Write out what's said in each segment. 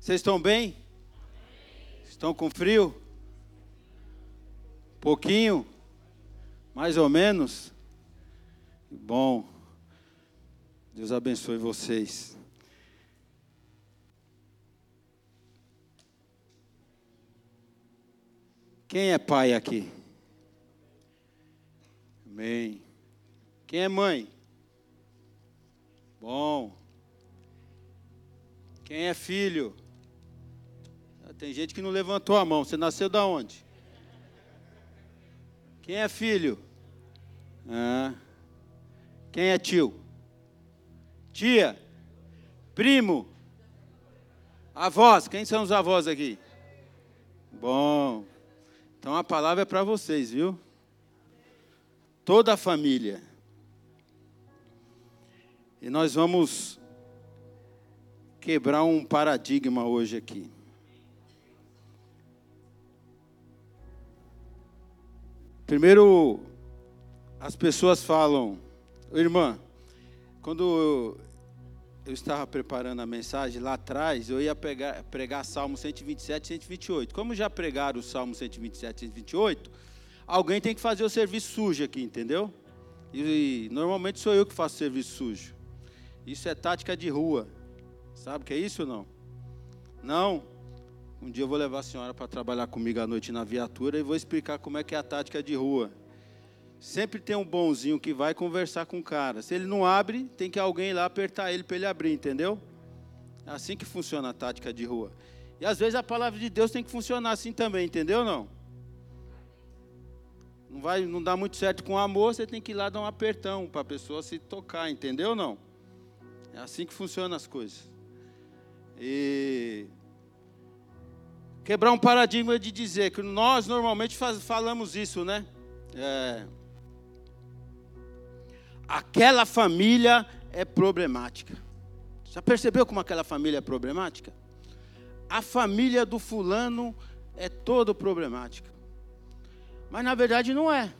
Vocês estão bem? Estão com frio? Pouquinho? Mais ou menos? Bom. Deus abençoe vocês. Quem é pai aqui? Amém. Quem é mãe? Bom. Quem é filho? Tem gente que não levantou a mão. Você nasceu da onde? Quem é filho? Ah. Quem é tio? Tia? Primo? Avós? Quem são os avós aqui? Bom. Então a palavra é para vocês, viu? Toda a família. E nós vamos quebrar um paradigma hoje aqui. Primeiro, as pessoas falam, irmã, quando eu estava preparando a mensagem lá atrás, eu ia pregar, pregar Salmo 127 e 128. Como já pregaram o Salmo 127 e 128, alguém tem que fazer o serviço sujo aqui, entendeu? E, normalmente sou eu que faço serviço sujo. Isso é tática de rua. Sabe o que é isso ou não? Não. Um dia eu vou levar a senhora para trabalhar comigo à noite na viatura e vou explicar como é que é a tática de rua. Sempre tem um bonzinho que vai conversar com o cara. Se ele não abre, tem que alguém lá apertar ele para ele abrir, entendeu? É assim que funciona a tática de rua. E às vezes a palavra de Deus tem que funcionar assim também, entendeu não? Não vai, não dá muito certo com o amor, você tem que ir lá dar um apertão para a pessoa se tocar, entendeu não? É assim que funcionam as coisas. E quebrar um paradigma de dizer que nós normalmente faz, falamos isso, né? É, aquela família é problemática. Já percebeu como aquela família é problemática? A família do fulano é todo problemática. Mas na verdade não é.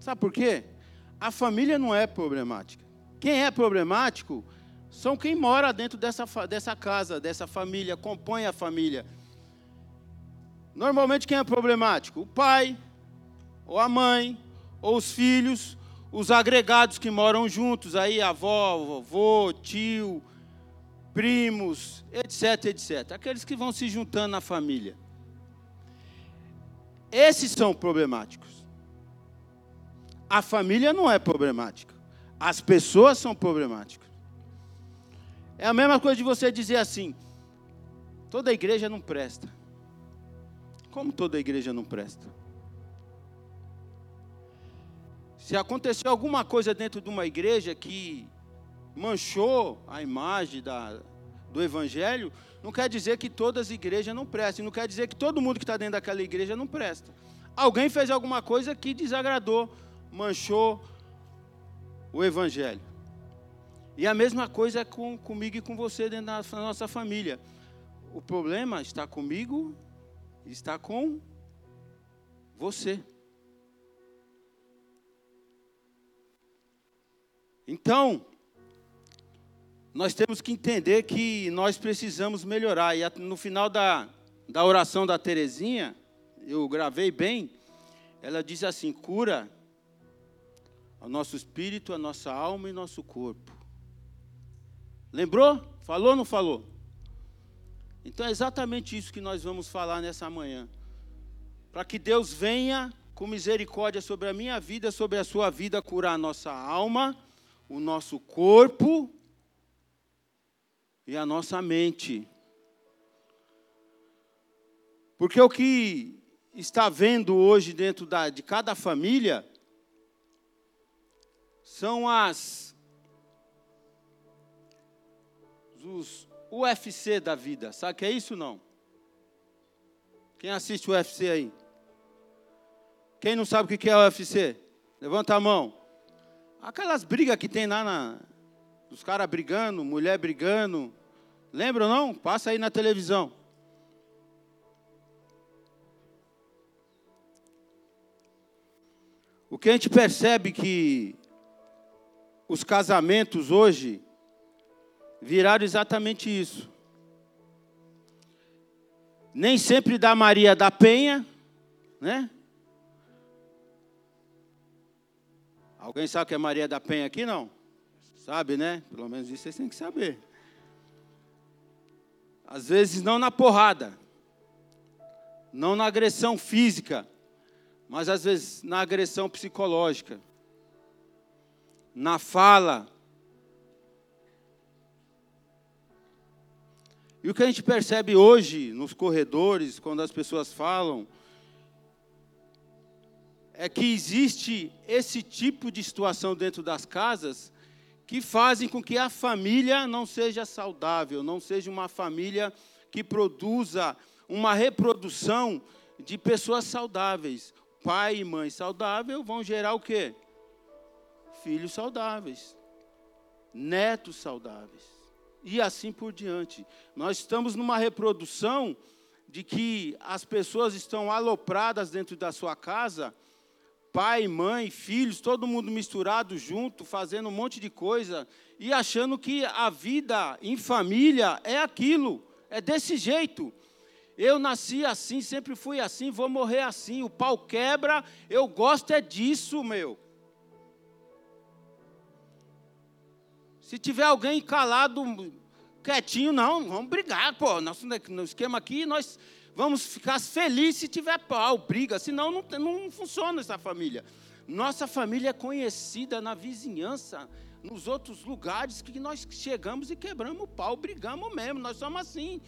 Sabe por quê? A família não é problemática. Quem é problemático são quem mora dentro dessa, dessa casa, dessa família, compõe a família. Normalmente quem é problemático? O pai, ou a mãe, ou os filhos, os agregados que moram juntos, aí avó, vovô, tio, primos, etc, etc. Aqueles que vão se juntando na família. Esses são problemáticos. A família não é problemática. As pessoas são problemáticas. É a mesma coisa de você dizer assim: toda igreja não presta. Como toda igreja não presta? Se aconteceu alguma coisa dentro de uma igreja que manchou a imagem da, do evangelho, não quer dizer que todas as igrejas não prestem, não quer dizer que todo mundo que está dentro daquela igreja não presta. Alguém fez alguma coisa que desagradou, manchou o evangelho. E a mesma coisa com, comigo e com você dentro da nossa família. O problema está comigo, está com você. Então, nós temos que entender que nós precisamos melhorar. E no final da, da oração da Terezinha, eu gravei bem, ela diz assim: cura o nosso espírito, a nossa alma e nosso corpo. Lembrou? Falou ou não falou? Então é exatamente isso que nós vamos falar nessa manhã. Para que Deus venha com misericórdia sobre a minha vida, sobre a sua vida, curar a nossa alma, o nosso corpo e a nossa mente. Porque o que está vendo hoje dentro da, de cada família são as os UFC da vida. Sabe o que é isso não? Quem assiste o UFC aí? Quem não sabe o que é o UFC? Levanta a mão. Aquelas brigas que tem lá na. Os caras brigando, mulher brigando. Lembram não? Passa aí na televisão. O que a gente percebe que os casamentos hoje viraram exatamente isso. nem sempre da Maria da Penha, né? Alguém sabe que é Maria da Penha aqui, não? Sabe, né? Pelo menos isso vocês têm que saber. Às vezes não na porrada, não na agressão física, mas às vezes na agressão psicológica, na fala. E o que a gente percebe hoje nos corredores, quando as pessoas falam, é que existe esse tipo de situação dentro das casas que fazem com que a família não seja saudável, não seja uma família que produza uma reprodução de pessoas saudáveis. Pai e mãe saudável vão gerar o quê? Filhos saudáveis, netos saudáveis. E assim por diante. Nós estamos numa reprodução de que as pessoas estão alopradas dentro da sua casa, pai, mãe, filhos, todo mundo misturado junto, fazendo um monte de coisa e achando que a vida em família é aquilo, é desse jeito. Eu nasci assim, sempre fui assim, vou morrer assim. O pau quebra, eu gosto é disso, meu. Se tiver alguém calado, quietinho, não, vamos brigar, pô. Nosso no esquema aqui, nós vamos ficar felizes se tiver pau, briga, senão não, não funciona essa família. Nossa família é conhecida na vizinhança, nos outros lugares que nós chegamos e quebramos o pau, brigamos mesmo, nós somos assim.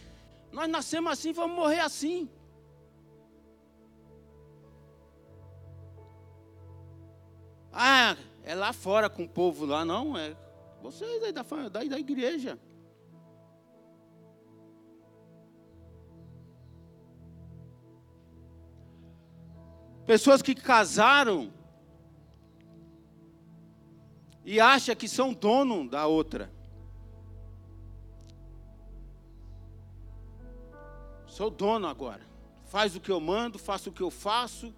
Nós nascemos assim, vamos morrer assim. Ah, é lá fora com o povo lá, não, é vocês aí da, da, da igreja. Pessoas que casaram e acham que são dono da outra. Sou dono agora. Faz o que eu mando, faço o que eu faço.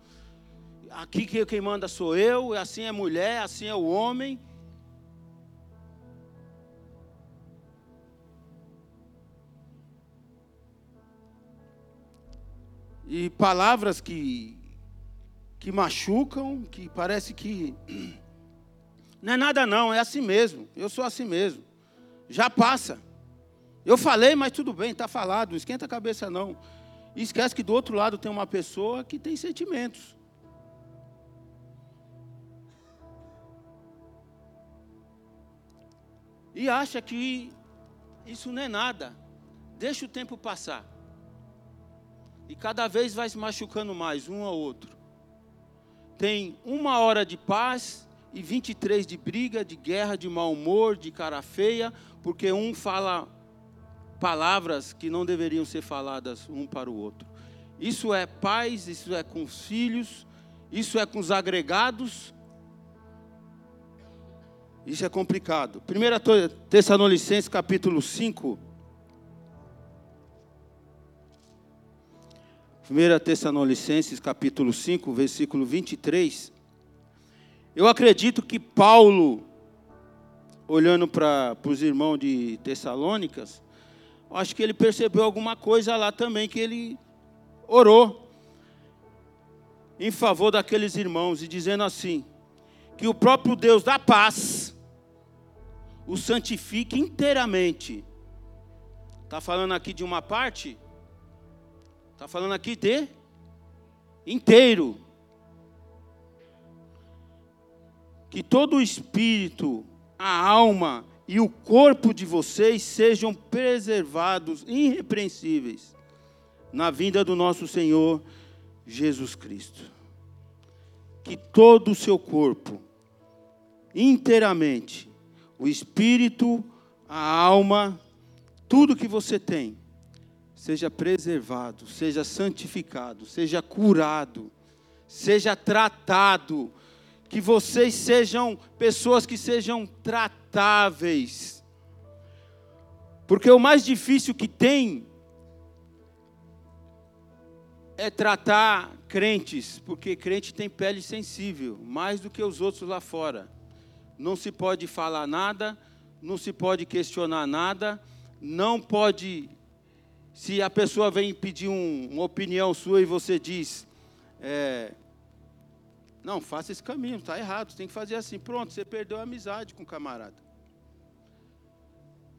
Aqui quem manda sou eu, assim é mulher, assim é o homem. E palavras que, que machucam, que parece que. Não é nada, não, é assim mesmo. Eu sou assim mesmo. Já passa. Eu falei, mas tudo bem, está falado, não esquenta a cabeça não. E esquece que do outro lado tem uma pessoa que tem sentimentos. E acha que isso não é nada. Deixa o tempo passar. E cada vez vai se machucando mais um ao outro. Tem uma hora de paz e 23 de briga, de guerra, de mau humor, de cara feia, porque um fala palavras que não deveriam ser faladas um para o outro. Isso é paz, isso é com os filhos, isso é com os agregados. Isso é complicado. 1 Tessalonicenses capítulo 5. 1 Tessalonicenses capítulo 5, versículo 23. Eu acredito que Paulo, olhando para os irmãos de Tessalônicas, acho que ele percebeu alguma coisa lá também que ele orou em favor daqueles irmãos e dizendo assim: que o próprio Deus da paz o santifique inteiramente. Está falando aqui de uma parte? Está falando aqui de inteiro. Que todo o espírito, a alma e o corpo de vocês sejam preservados irrepreensíveis na vinda do nosso Senhor Jesus Cristo. Que todo o seu corpo, inteiramente, o espírito, a alma, tudo que você tem, seja preservado, seja santificado, seja curado, seja tratado que vocês sejam pessoas que sejam tratáveis. Porque o mais difícil que tem é tratar crentes, porque crente tem pele sensível, mais do que os outros lá fora. Não se pode falar nada, não se pode questionar nada, não pode Se a pessoa vem pedir um, uma opinião sua e você diz, é, não, faça esse caminho, está errado, tem que fazer assim. Pronto, você perdeu a amizade com o camarada.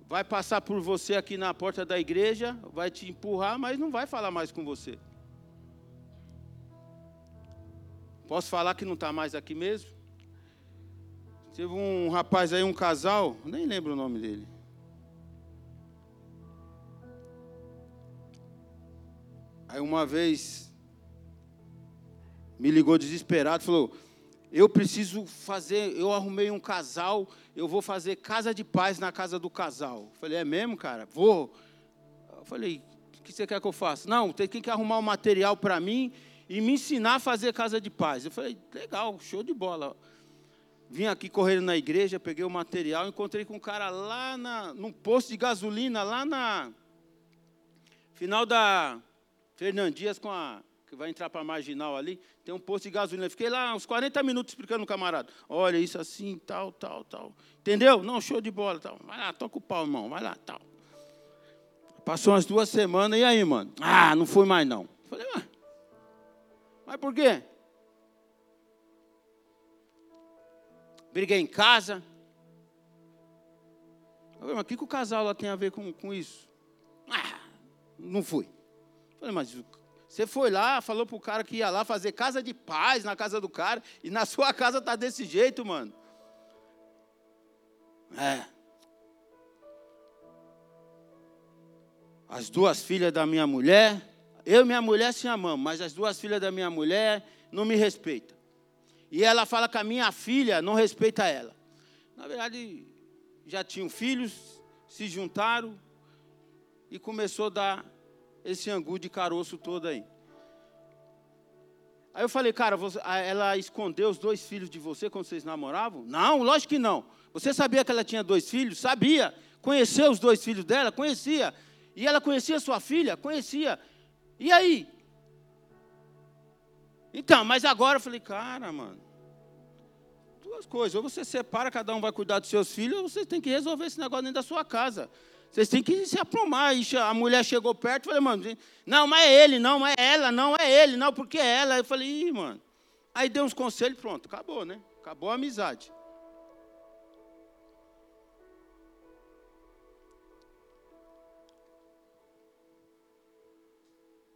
Vai passar por você aqui na porta da igreja, vai te empurrar, mas não vai falar mais com você. Posso falar que não está mais aqui mesmo? Teve um rapaz aí, um casal, nem lembro o nome dele. Aí uma vez me ligou desesperado, falou: "Eu preciso fazer, eu arrumei um casal, eu vou fazer casa de paz na casa do casal". Eu falei: "É mesmo, cara? Vou". Eu falei: "O que você quer que eu faça?". "Não, tem que arrumar um material para mim e me ensinar a fazer casa de paz. Eu falei, legal, show de bola. Vim aqui correndo na igreja, peguei o material, encontrei com um cara lá na, num posto de gasolina, lá na final da Fernandias, com a, que vai entrar para a marginal ali, tem um posto de gasolina. Fiquei lá uns 40 minutos explicando o camarada. Olha, isso assim, tal, tal, tal. Entendeu? Não, show de bola, tal. Vai lá, toca o pau, irmão, vai lá, tal. Passou umas duas semanas, e aí, mano? Ah, não fui mais não. Falei, ah, mas por quê? Briguei em casa. Falei, mas o que, que o casal lá tem a ver com, com isso? Ah, não fui. Falei, mas você foi lá, falou pro cara que ia lá fazer casa de paz na casa do cara, e na sua casa tá desse jeito, mano. É. As duas filhas da minha mulher eu e minha mulher se amamos, mas as duas filhas da minha mulher não me respeitam. E ela fala que a minha filha não respeita ela. Na verdade, já tinham filhos, se juntaram e começou a dar esse angu de caroço todo aí. Aí eu falei, cara, você, ela escondeu os dois filhos de você quando vocês namoravam? Não, lógico que não. Você sabia que ela tinha dois filhos? Sabia. Conheceu os dois filhos dela? Conhecia. E ela conhecia sua filha? Conhecia. E aí? Então, mas agora eu falei, cara, mano, duas coisas. Ou você separa, cada um vai cuidar dos seus filhos, ou você tem que resolver esse negócio dentro da sua casa. Vocês têm que se aprumar. a mulher chegou perto e falei, mano, não, mas é ele, não, mas é ela, não é ele, não, porque é ela. Eu falei, ih, mano. Aí deu uns conselhos, pronto, acabou, né? Acabou a amizade.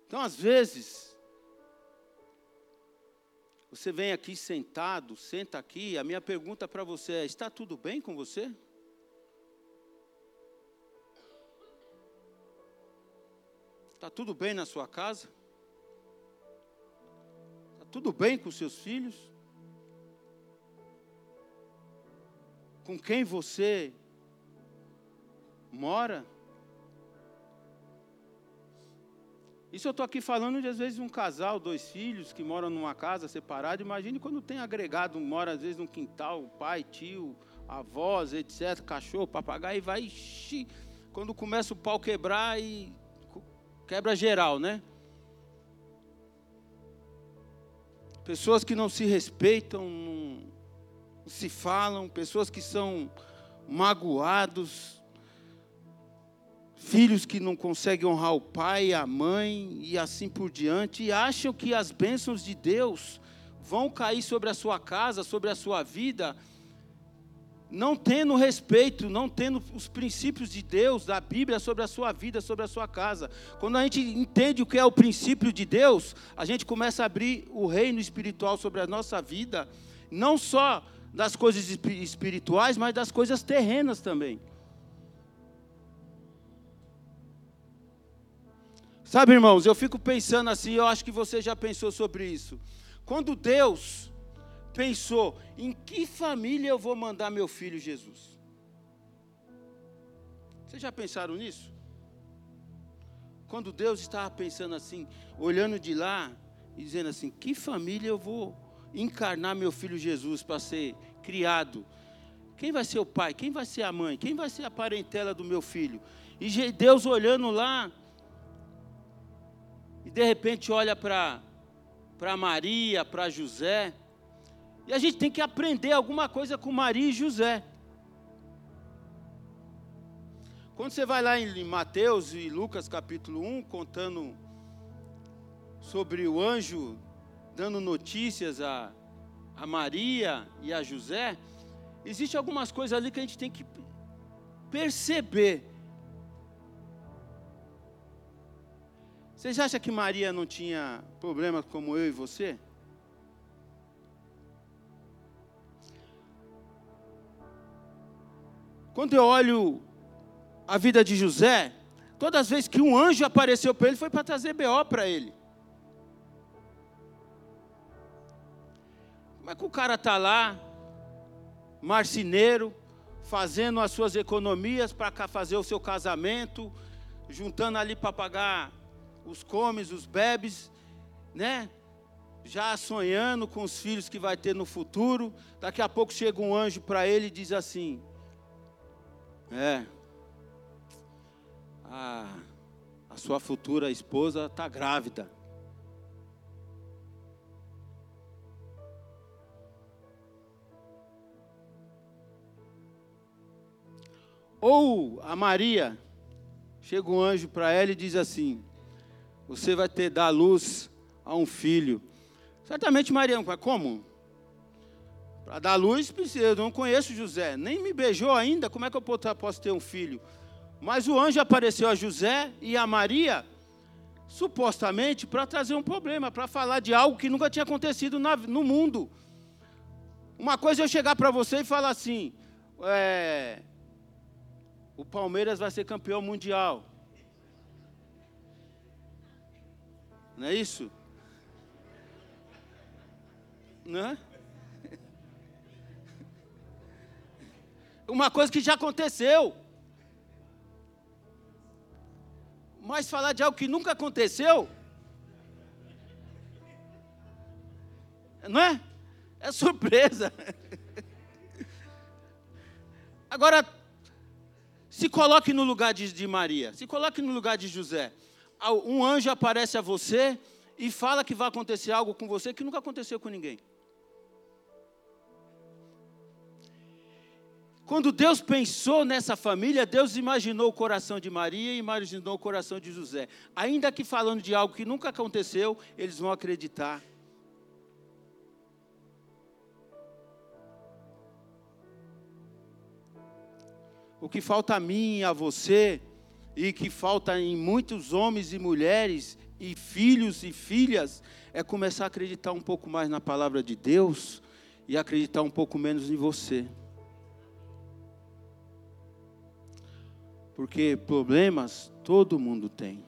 Então, às vezes, você vem aqui sentado, senta aqui, a minha pergunta para você é: está tudo bem com você? Está tudo bem na sua casa? Está tudo bem com seus filhos? Com quem você mora? Isso eu estou aqui falando de, às vezes, um casal, dois filhos que moram numa casa separada. Imagine quando tem agregado, mora, às vezes, no quintal, pai, tio, avós, etc., cachorro, papagaio, e vai. Xi, quando começa o pau quebrar e quebra geral, né? Pessoas que não se respeitam, não se falam, pessoas que são magoados, filhos que não conseguem honrar o pai, a mãe e assim por diante, e acham que as bênçãos de Deus vão cair sobre a sua casa, sobre a sua vida, não tendo respeito, não tendo os princípios de Deus, da Bíblia sobre a sua vida, sobre a sua casa. Quando a gente entende o que é o princípio de Deus, a gente começa a abrir o reino espiritual sobre a nossa vida, não só das coisas espirituais, mas das coisas terrenas também. Sabe, irmãos, eu fico pensando assim, eu acho que você já pensou sobre isso. Quando Deus pensou em que família eu vou mandar meu filho Jesus? Vocês já pensaram nisso? Quando Deus estava pensando assim, olhando de lá e dizendo assim: que família eu vou encarnar meu filho Jesus para ser criado? Quem vai ser o pai? Quem vai ser a mãe? Quem vai ser a parentela do meu filho? E Deus olhando lá, e de repente olha para Maria, para José, e a gente tem que aprender alguma coisa com Maria e José. Quando você vai lá em Mateus e Lucas capítulo 1, contando sobre o anjo dando notícias a, a Maria e a José, existe algumas coisas ali que a gente tem que perceber. Vocês acham que Maria não tinha problemas como eu e você? Quando eu olho a vida de José, todas as vezes que um anjo apareceu para ele, foi para trazer BO para ele. Como é que o cara está lá, marceneiro, fazendo as suas economias para fazer o seu casamento, juntando ali para pagar os comes, os bebes, né? Já sonhando com os filhos que vai ter no futuro. Daqui a pouco chega um anjo para ele e diz assim: É, a, a sua futura esposa está grávida. Ou a Maria, chega um anjo para ela e diz assim: Você vai ter dar luz a um filho. Certamente Maria, como? Para dar luz, eu não conheço José, nem me beijou ainda, como é que eu posso ter um filho? Mas o anjo apareceu a José e a Maria, supostamente para trazer um problema, para falar de algo que nunca tinha acontecido na, no mundo. Uma coisa é eu chegar para você e falar assim: é, o Palmeiras vai ser campeão mundial. Não é isso? Né? Uma coisa que já aconteceu. Mas falar de algo que nunca aconteceu, não é? É surpresa. Agora, se coloque no lugar de, de, Maria, se coloque no lugar de José. Um anjo aparece a você e fala que vai acontecer algo com você que nunca aconteceu com ninguém. Quando Deus pensou nessa família, Deus imaginou o coração de Maria e imaginou o coração de José. Ainda que falando de algo que nunca aconteceu, eles vão acreditar. O que falta a mim e a você, e que falta em muitos homens e mulheres, e filhos e filhas, é começar a acreditar um pouco mais na palavra de Deus e acreditar um pouco menos em você. Porque problemas todo mundo tem.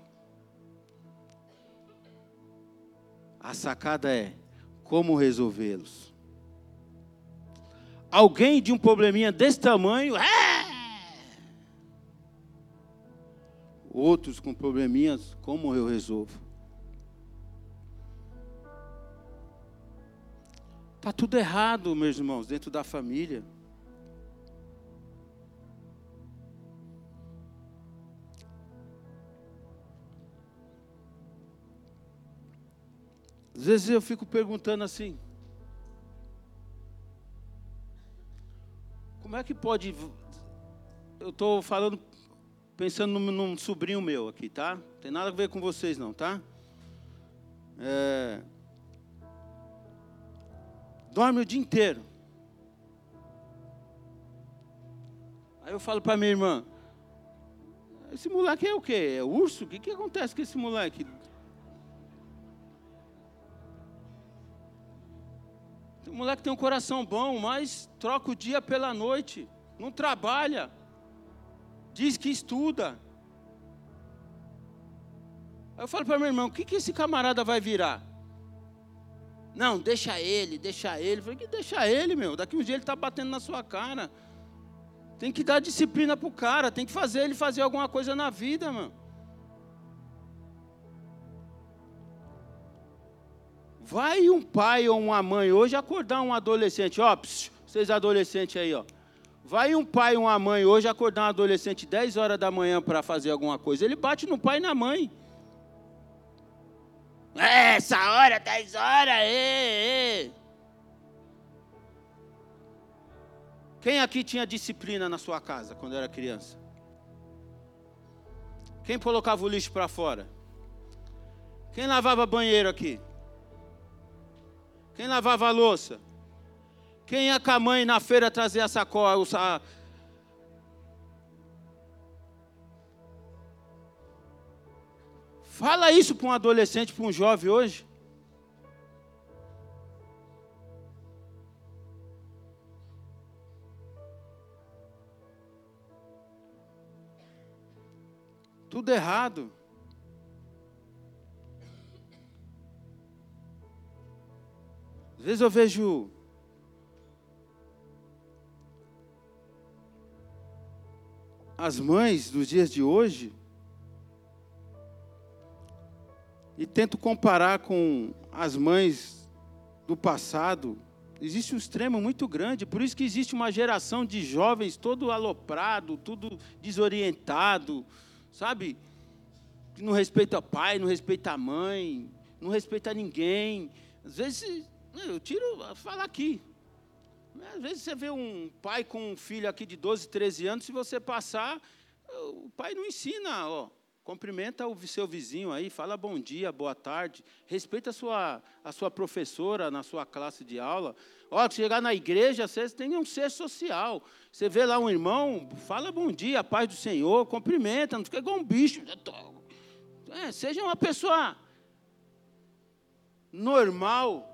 A sacada é como resolvê-los. Alguém de um probleminha desse tamanho, é! Outros com probleminhas, como eu resolvo? Está tudo errado, meus irmãos, dentro da família. Às vezes eu fico perguntando assim: como é que pode. Eu estou falando, pensando num, num, sobrinho meu aqui, tá? Não tem nada a ver com vocês, não, tá? É, dorme o dia inteiro. Aí eu falo para minha irmã: esse moleque é o quê? É urso? O que, que acontece com esse moleque? O moleque tem um coração bom, mas troca o dia pela noite, não trabalha, diz que estuda. Aí eu falo para meu irmão: o que, que esse camarada vai virar? Não, deixa ele, deixa ele. Eu falei: que deixa ele, meu? Daqui um dia ele está batendo na sua cara. Tem que dar disciplina para o cara, tem que fazer ele fazer alguma coisa na vida, mano. Vai um pai ou uma mãe hoje acordar um adolescente, ó, psiu, vocês adolescentes aí, ó. Vai um pai ou uma mãe hoje acordar um adolescente 10 horas da manhã para fazer alguma coisa. Ele bate no pai e na mãe. É, essa hora, 10 horas, ê, ê. Quem aqui tinha disciplina na sua casa quando era criança? Quem colocava o lixo para fora? Quem lavava banheiro aqui? Quem lavava a louça? Quem ia com a mãe na feira trazer a sacola? A... Fala isso para um adolescente, para um jovem hoje. Tudo errado. Às vezes eu vejo as mães dos dias de hoje e tento comparar com as mães do passado, existe um extremo muito grande, por isso que existe uma geração de jovens todo aloprado, tudo desorientado, sabe? Que não respeita o pai, não respeita a mãe, não respeita ninguém. Às vezes, eu tiro, fala aqui. Às vezes você vê um pai com um filho aqui de 12, 13 anos, se você passar, o pai não ensina, ó. Cumprimenta o seu vizinho aí, fala bom dia, boa tarde, respeita a sua, a sua professora na sua classe de aula. Ó, chegar na igreja, vocês têm um ser social. Você vê lá um irmão, fala bom dia, paz do Senhor, cumprimenta, não fica igual um bicho. É, seja uma pessoa normal.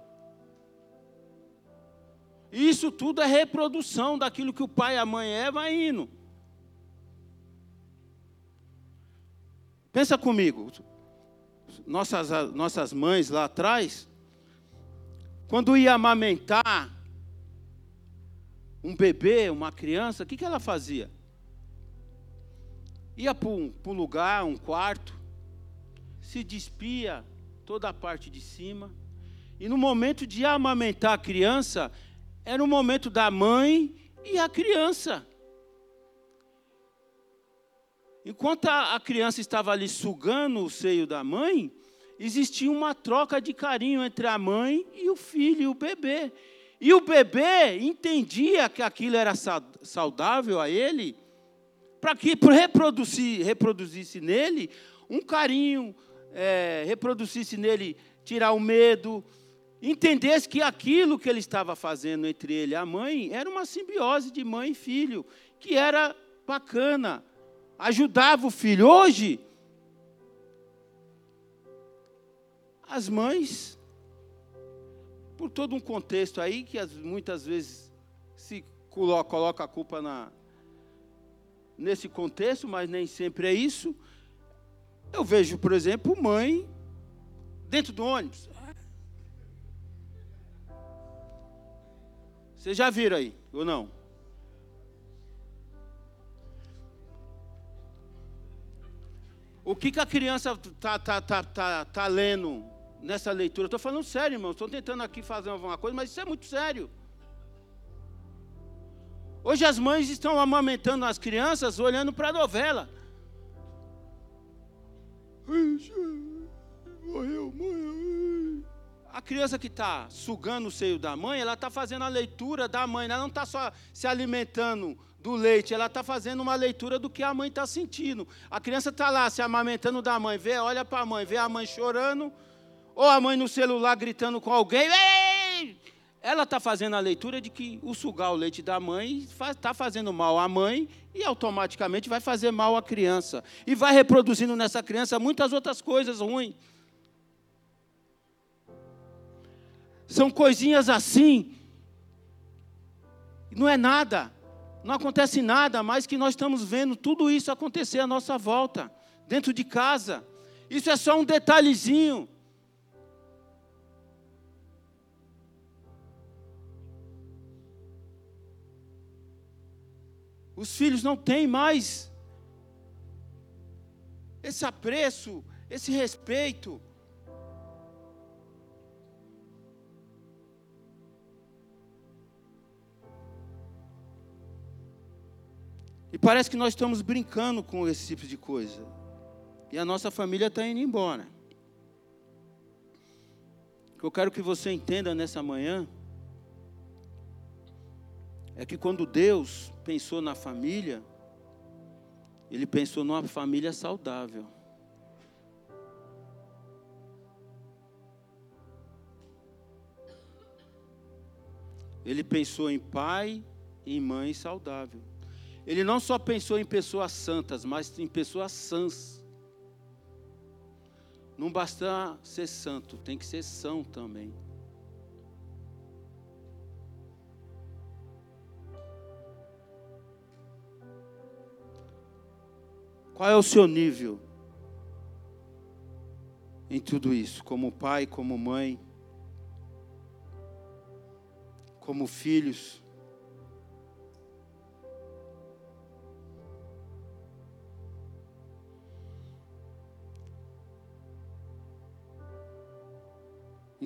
Isso tudo é reprodução daquilo que o pai e a mãe é, vai indo. Pensa comigo, nossas, nossas mães lá atrás, quando ia amamentar um bebê, uma criança, o que, que ela fazia? Ia para um, para um lugar, um quarto, se despia toda a parte de cima, e no momento de amamentar a criança, era o momento da mãe e a criança. Enquanto a criança estava ali sugando o seio da mãe, existia uma troca de carinho entre a mãe e o filho, e o bebê. E o bebê entendia que aquilo era saudável a ele, para que reproduzisse, reproduzisse nele um carinho, é, reproduzisse nele tirar o medo, entendesse que aquilo que ele estava fazendo entre ele e a mãe era uma simbiose de mãe e filho, que era bacana ajudava o filho. Hoje, as mães, por todo um contexto aí, que muitas vezes se coloca a culpa na, nesse contexto, mas nem sempre é isso. Eu vejo, por exemplo, mãe dentro do ônibus. Vocês já viram aí, ou não? O que, que a criança está tá, tá, tá, tá lendo nessa leitura? Estou falando sério, irmão. Estou tentando aqui fazer alguma coisa, mas isso é muito sério. Hoje as mães estão amamentando as crianças olhando para a novela. Morreu, morreu. A criança que está sugando o seio da mãe, ela está fazendo a leitura da mãe, ela não está só se alimentando do leite, ela está fazendo uma leitura do que a mãe está sentindo. A criança está lá se amamentando da mãe, vê, olha para a mãe, vê a mãe chorando, ou a mãe no celular gritando com alguém. Ei! Ela está fazendo a leitura de que o sugar o leite da mãe está fazendo mal à mãe e automaticamente vai fazer mal à criança. E vai reproduzindo nessa criança muitas outras coisas ruins. São coisinhas assim. Não é nada não acontece nada, mais que nós estamos vendo tudo isso acontecer à nossa volta, dentro de casa. Isso é só um detalhezinho. Os filhos não têm mais esse apreço, esse respeito. E parece que nós estamos brincando com esse tipo de coisa. E a nossa família está indo embora. O que eu quero que você entenda nessa manhã é que quando Deus pensou na família, Ele pensou numa família saudável. Ele pensou em pai e mãe saudável. Ele não só pensou em pessoas santas, mas em pessoas sãs. Não basta ser santo, tem que ser são também. Qual é o seu nível em tudo isso? Como pai, como mãe, como filhos.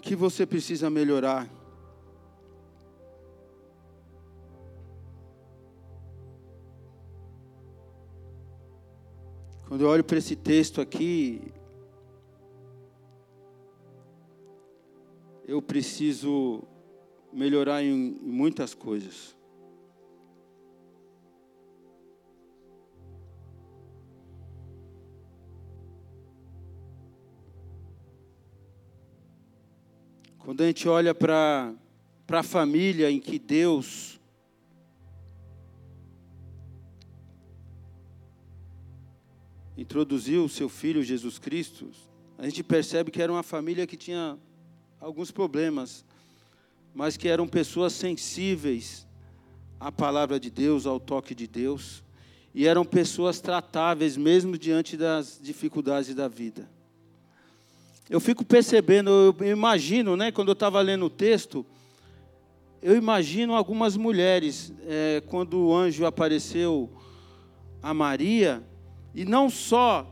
Que você precisa melhorar? Quando eu olho para esse texto aqui, eu preciso melhorar em, muitas coisas. Quando a gente olha para a família em que Deus introduziu o seu filho Jesus Cristo, a gente percebe que era uma família que tinha alguns problemas, mas que eram pessoas sensíveis à palavra de Deus, ao toque de Deus, e eram pessoas tratáveis mesmo diante das dificuldades da vida. Eu fico percebendo, eu imagino, né, quando eu estava lendo o texto, eu imagino algumas mulheres, é, quando o anjo apareceu a Maria, e não só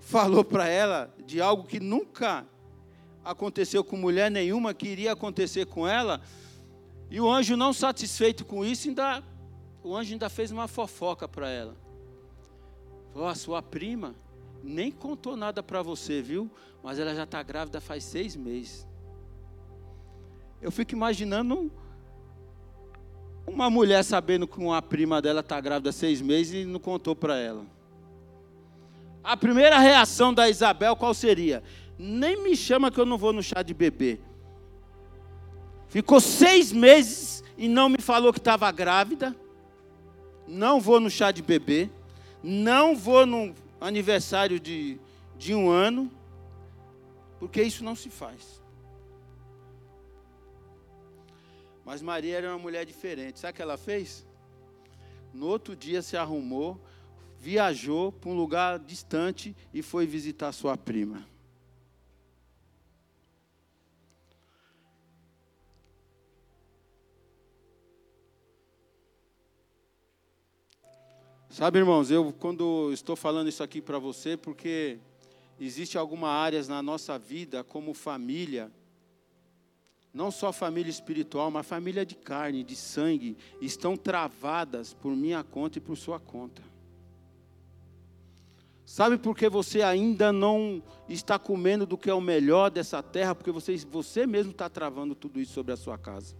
falou para ela de algo que nunca aconteceu com mulher nenhuma, que iria acontecer com ela, e o anjo não satisfeito com isso, ainda, o anjo ainda fez uma fofoca para ela. Falou, a sua prima nem contou nada para você, viu? Mas ela já está grávida faz seis meses. Eu fico imaginando uma mulher sabendo que uma prima dela está grávida seis meses e não contou para ela. A primeira reação da Isabel qual seria? Nem me chama que eu não vou no chá de bebê. Ficou seis meses e não me falou que estava grávida. Não vou no chá de bebê. Não vou no aniversário de, de um ano. Porque isso não se faz. Mas Maria era uma mulher diferente. Sabe o que ela fez? No outro dia se arrumou, viajou para um lugar distante e foi visitar sua prima. Sabe, irmãos, eu quando estou falando isso aqui para você, porque existe algumas áreas na nossa vida, como família, não só família espiritual, mas família de carne, de sangue, estão travadas por minha conta e por sua conta. Sabe por que você ainda não está comendo do que é o melhor dessa terra? Porque você, você mesmo está travando tudo isso sobre a sua casa.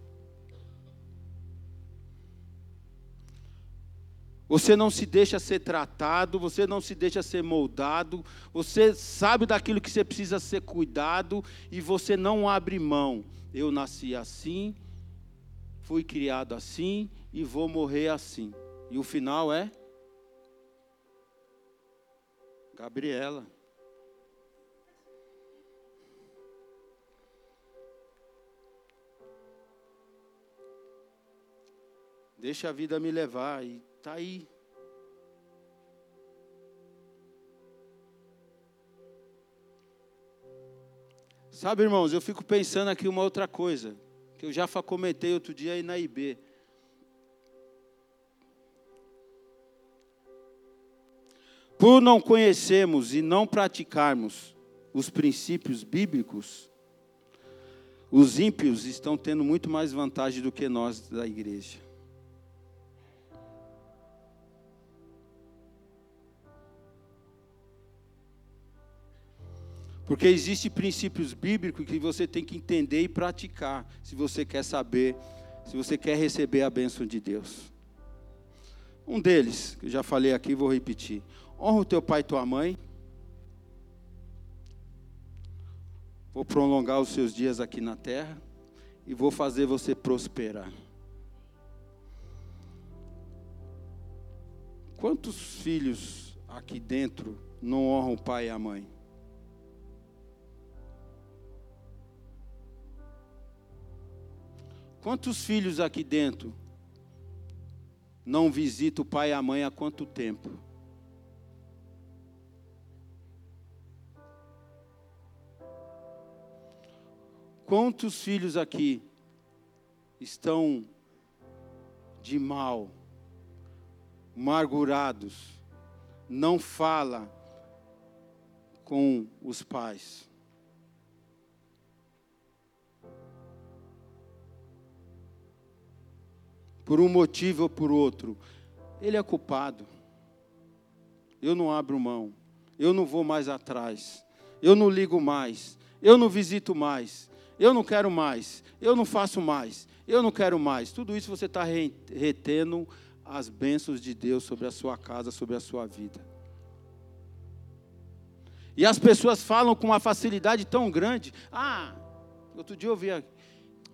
Você não se deixa ser tratado, você não se deixa ser moldado, você sabe daquilo que você precisa ser cuidado e você não abre mão. Eu nasci assim, fui criado assim e vou morrer assim. E o final é Gabriela. Deixa a vida me levar e tá aí. Sabe, irmãos, eu fico pensando aqui uma outra coisa, que eu já comentei outro dia aí na IB. Por não conhecermos e não praticarmos os princípios bíblicos, os ímpios estão tendo muito mais vantagem do que nós da igreja. Porque existem princípios bíblicos que você tem que entender e praticar, se você quer saber, se você quer receber a bênção de Deus. Um deles, que eu já falei aqui, vou repetir. Honra o teu pai e tua mãe. Vou prolongar os seus dias aqui na terra e vou fazer você prosperar. Quantos filhos aqui dentro não honram o pai e a mãe? Quantos filhos aqui dentro não visitam o pai e a mãe há quanto tempo? Quantos filhos aqui estão de mal, amargurados, não fala com os pais? Por um motivo ou por outro, ele é culpado. Eu não abro mão, eu não vou mais atrás, eu não ligo mais, eu não visito mais, eu não quero mais, eu não faço mais, eu não quero mais. Tudo isso você está retendo as bênçãos de Deus sobre a sua casa, sobre a sua vida. E as pessoas falam com uma facilidade tão grande. Ah, outro dia eu vi,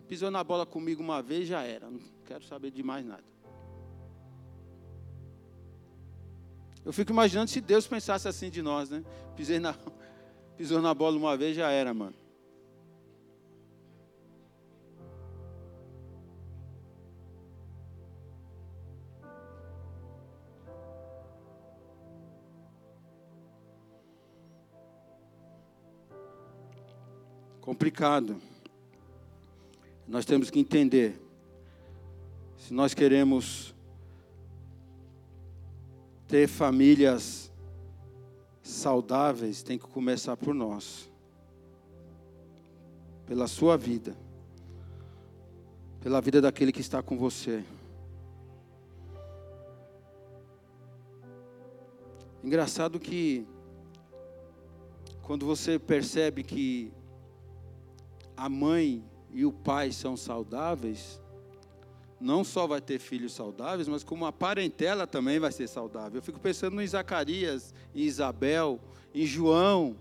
pisou na bola comigo uma vez, já era. Quero saber de mais nada. Eu fico imaginando se Deus pensasse assim de nós, né? Pisei na, pisou na bola uma vez, já era, mano. complicado. Nós temos que entender. Se nós queremos ter famílias saudáveis, tem que começar por nós. Pela sua vida. Pela vida daquele que está com você. Engraçado que quando você percebe que a mãe e o pai são saudáveis, não só vai ter filhos saudáveis, mas como a parentela também vai ser saudável. Eu fico pensando em Zacarias, em Isabel, em João.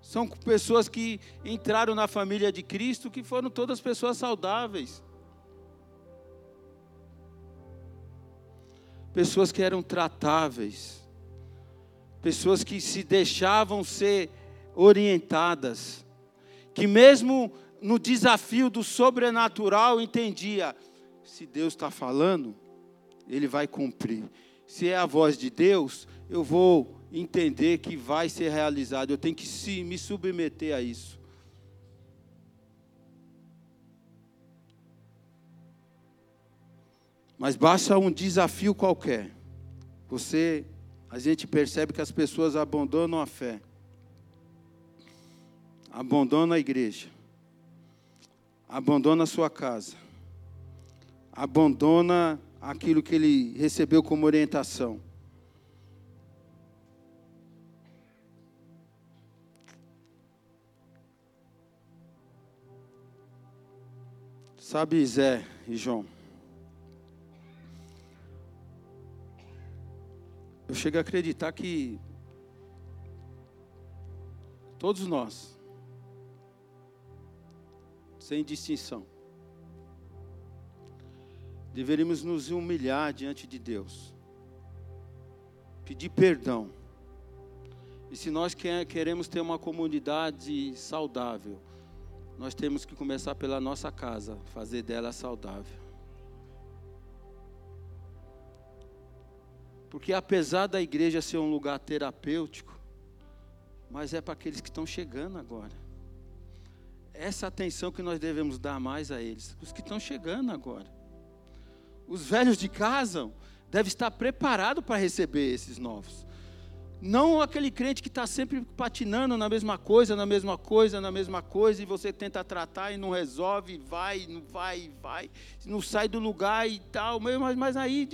São pessoas que entraram na família de Cristo que foram todas pessoas saudáveis. Pessoas que eram tratáveis. Pessoas que se deixavam ser orientadas que mesmo no desafio do sobrenatural entendia: se Deus está falando, Ele vai cumprir. Se é a voz de Deus, eu vou entender que vai ser realizado. Eu tenho que se, me submeter a isso. Mas basta um desafio qualquer. Você, a gente percebe que as pessoas abandonam a fé abandona a igreja, abandona a sua casa, abandona aquilo que ele recebeu como orientação. Sabe, Zé e João? Eu chego a acreditar que todos nós sem distinção. Deveríamos nos humilhar diante de Deus, pedir perdão. E se nós queremos ter uma comunidade saudável, nós temos que começar pela nossa casa, fazer dela saudável. Porque apesar da igreja ser um lugar terapêutico, mas é para aqueles que estão chegando agora essa atenção que nós devemos dar mais a eles, os que estão chegando agora. Os velhos de casa devem estar preparados para receber esses novos. Não aquele crente que está sempre patinando na mesma coisa, na mesma coisa, na mesma coisa, e você tenta tratar e não resolve, vai, não vai, vai, não sai do lugar e tal, mas, mas aí,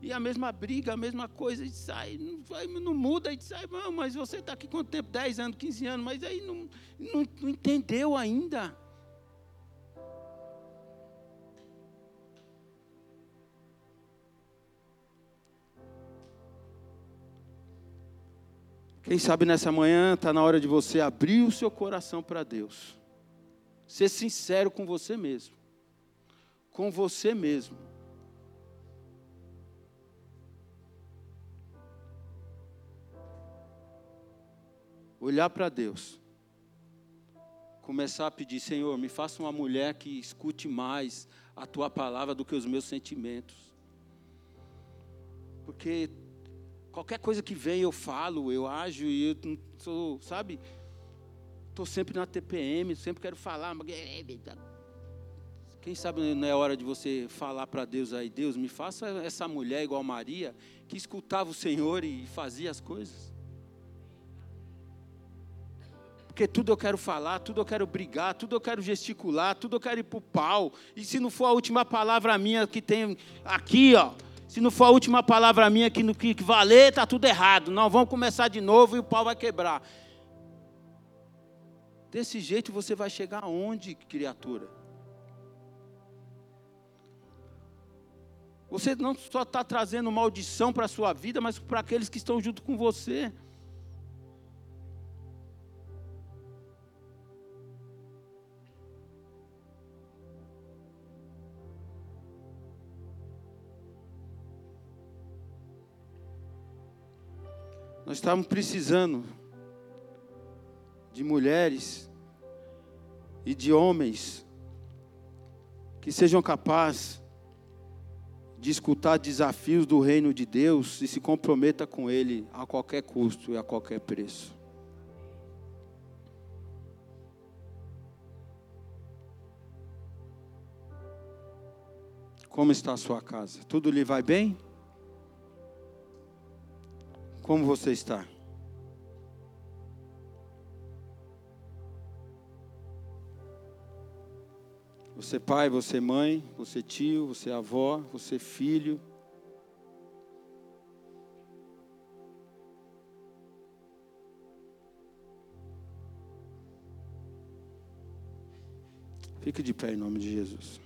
e a mesma briga, a mesma coisa, e sai, não, vai, não muda, e sai, mas você está aqui quanto tempo? 10 anos, 15 anos, mas aí não, não, não entendeu ainda. Quem sabe nessa manhã está na hora de você abrir o seu coração para Deus. Ser sincero com você mesmo. Com você mesmo. Olhar para Deus. Começar a pedir, Senhor, me faça uma mulher que escute mais a tua palavra do que os meus sentimentos. Porque Qualquer coisa que vem eu falo, eu ajo e eu sou, sabe? Estou sempre na TPM, sempre quero falar. Quem sabe não é hora de você falar para Deus aí, Deus, me faça essa mulher igual Maria, que escutava o Senhor e fazia as coisas. Porque tudo eu quero falar, tudo eu quero brigar, tudo eu quero gesticular, tudo eu quero ir para o pau. E se não for a última palavra minha que tem aqui, ó, se não for a última palavra minha que no que valer, está tudo errado. Não, vamos começar de novo e o pau vai quebrar. Desse jeito você vai chegar aonde, criatura? Você não só está trazendo maldição para a sua vida, mas para aqueles que estão junto com você. Nós estávamos precisando de mulheres e de homens que sejam capazes de escutar desafios do reino de Deus e se comprometa com ele a qualquer custo e a qualquer preço. Como está a sua casa? Tudo lhe vai bem? Como você está? Você pai, você mãe, você tio, você avó, você filho. Fique de pé em nome de Jesus.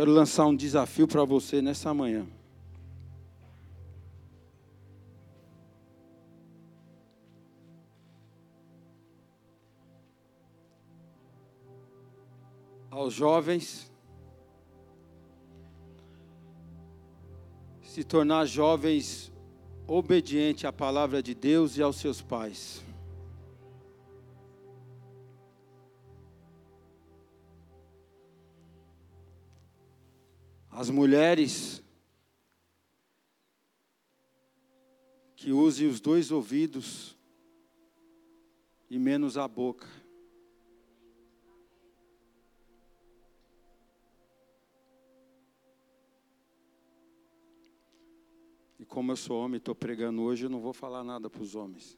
Quero lançar um desafio para você nessa manhã. Aos jovens, se tornar jovens obedientes à palavra de Deus e aos seus pais. As mulheres que usem os dois ouvidos e menos a boca. E como eu sou homem e estou pregando hoje, eu não vou falar nada para os homens.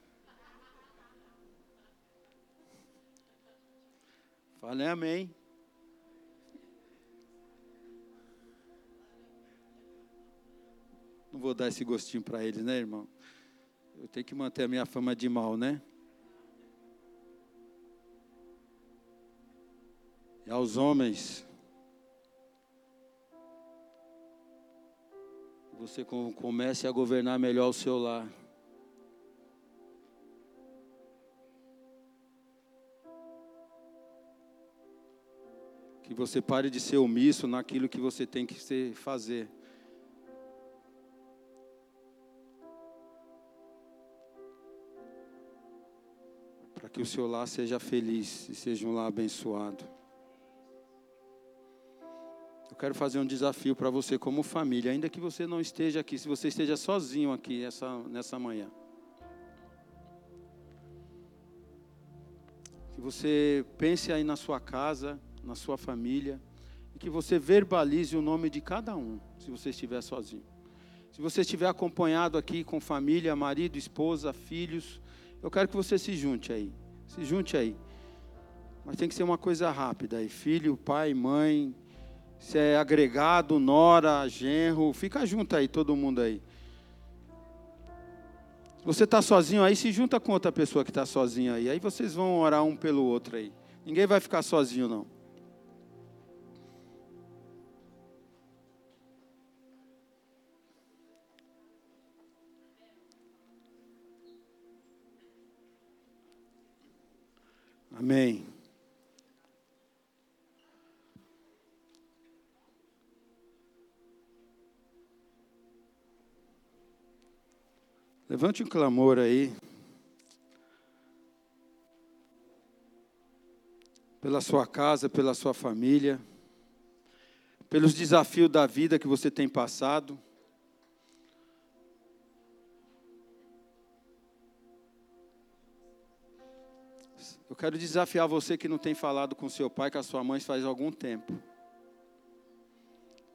Falei amém. Não vou dar esse gostinho para eles, né, irmão? Eu tenho que manter a minha fama de mal, né? E aos homens, você comece a governar melhor o seu lar. Que você pare de ser omisso naquilo que você tem que fazer. Que o seu lar seja feliz e seja um lar abençoado. Eu quero fazer um desafio para você como família, ainda que você não esteja aqui, se você esteja sozinho aqui essa, nessa manhã. Que você pense aí na sua casa, na sua família, e que você verbalize o nome de cada um, se você estiver sozinho. Se você estiver acompanhado aqui com família, marido, esposa, filhos, eu quero que você se junte aí. Se junte aí. Mas tem que ser uma coisa rápida aí. Filho, pai, mãe, Se é agregado, nora, genro, fica junto aí, todo mundo aí. Você está sozinho aí, se junta com outra pessoa que está sozinha aí. Aí vocês vão orar um pelo outro aí. Ninguém vai ficar sozinho, não. Amém. Levante um clamor aí. Pela sua casa, pela sua família, pelos desafios da vida que você tem passado. Eu quero desafiar você que não tem falado com seu pai, com a sua mãe faz algum tempo.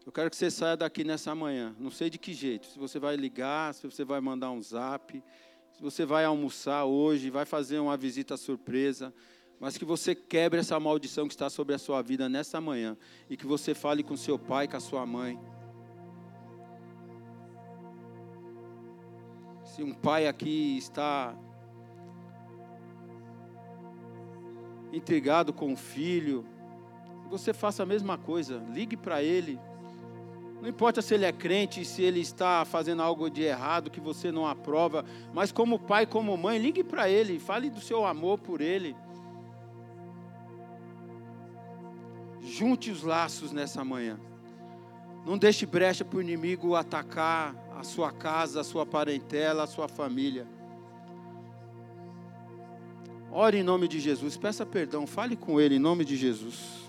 Eu quero que você saia daqui nessa manhã. Não sei de que jeito. Se você vai ligar, se você vai mandar um zap, se você vai almoçar hoje, vai fazer uma visita surpresa. Mas que você quebre essa maldição que está sobre a sua vida nessa manhã. E que você fale com seu pai, com a sua mãe. Se um pai aqui está intrigado com o filho, você faça a mesma coisa, ligue para ele. Não importa se ele é crente, se ele está fazendo algo de errado que você não aprova, mas como pai, como mãe, ligue para ele, fale do seu amor por ele. Junte os laços nessa manhã. Não deixe brecha para o inimigo atacar a sua casa, a sua parentela, a sua família. Ore em nome de Jesus, peça perdão, fale com Ele em nome de Jesus.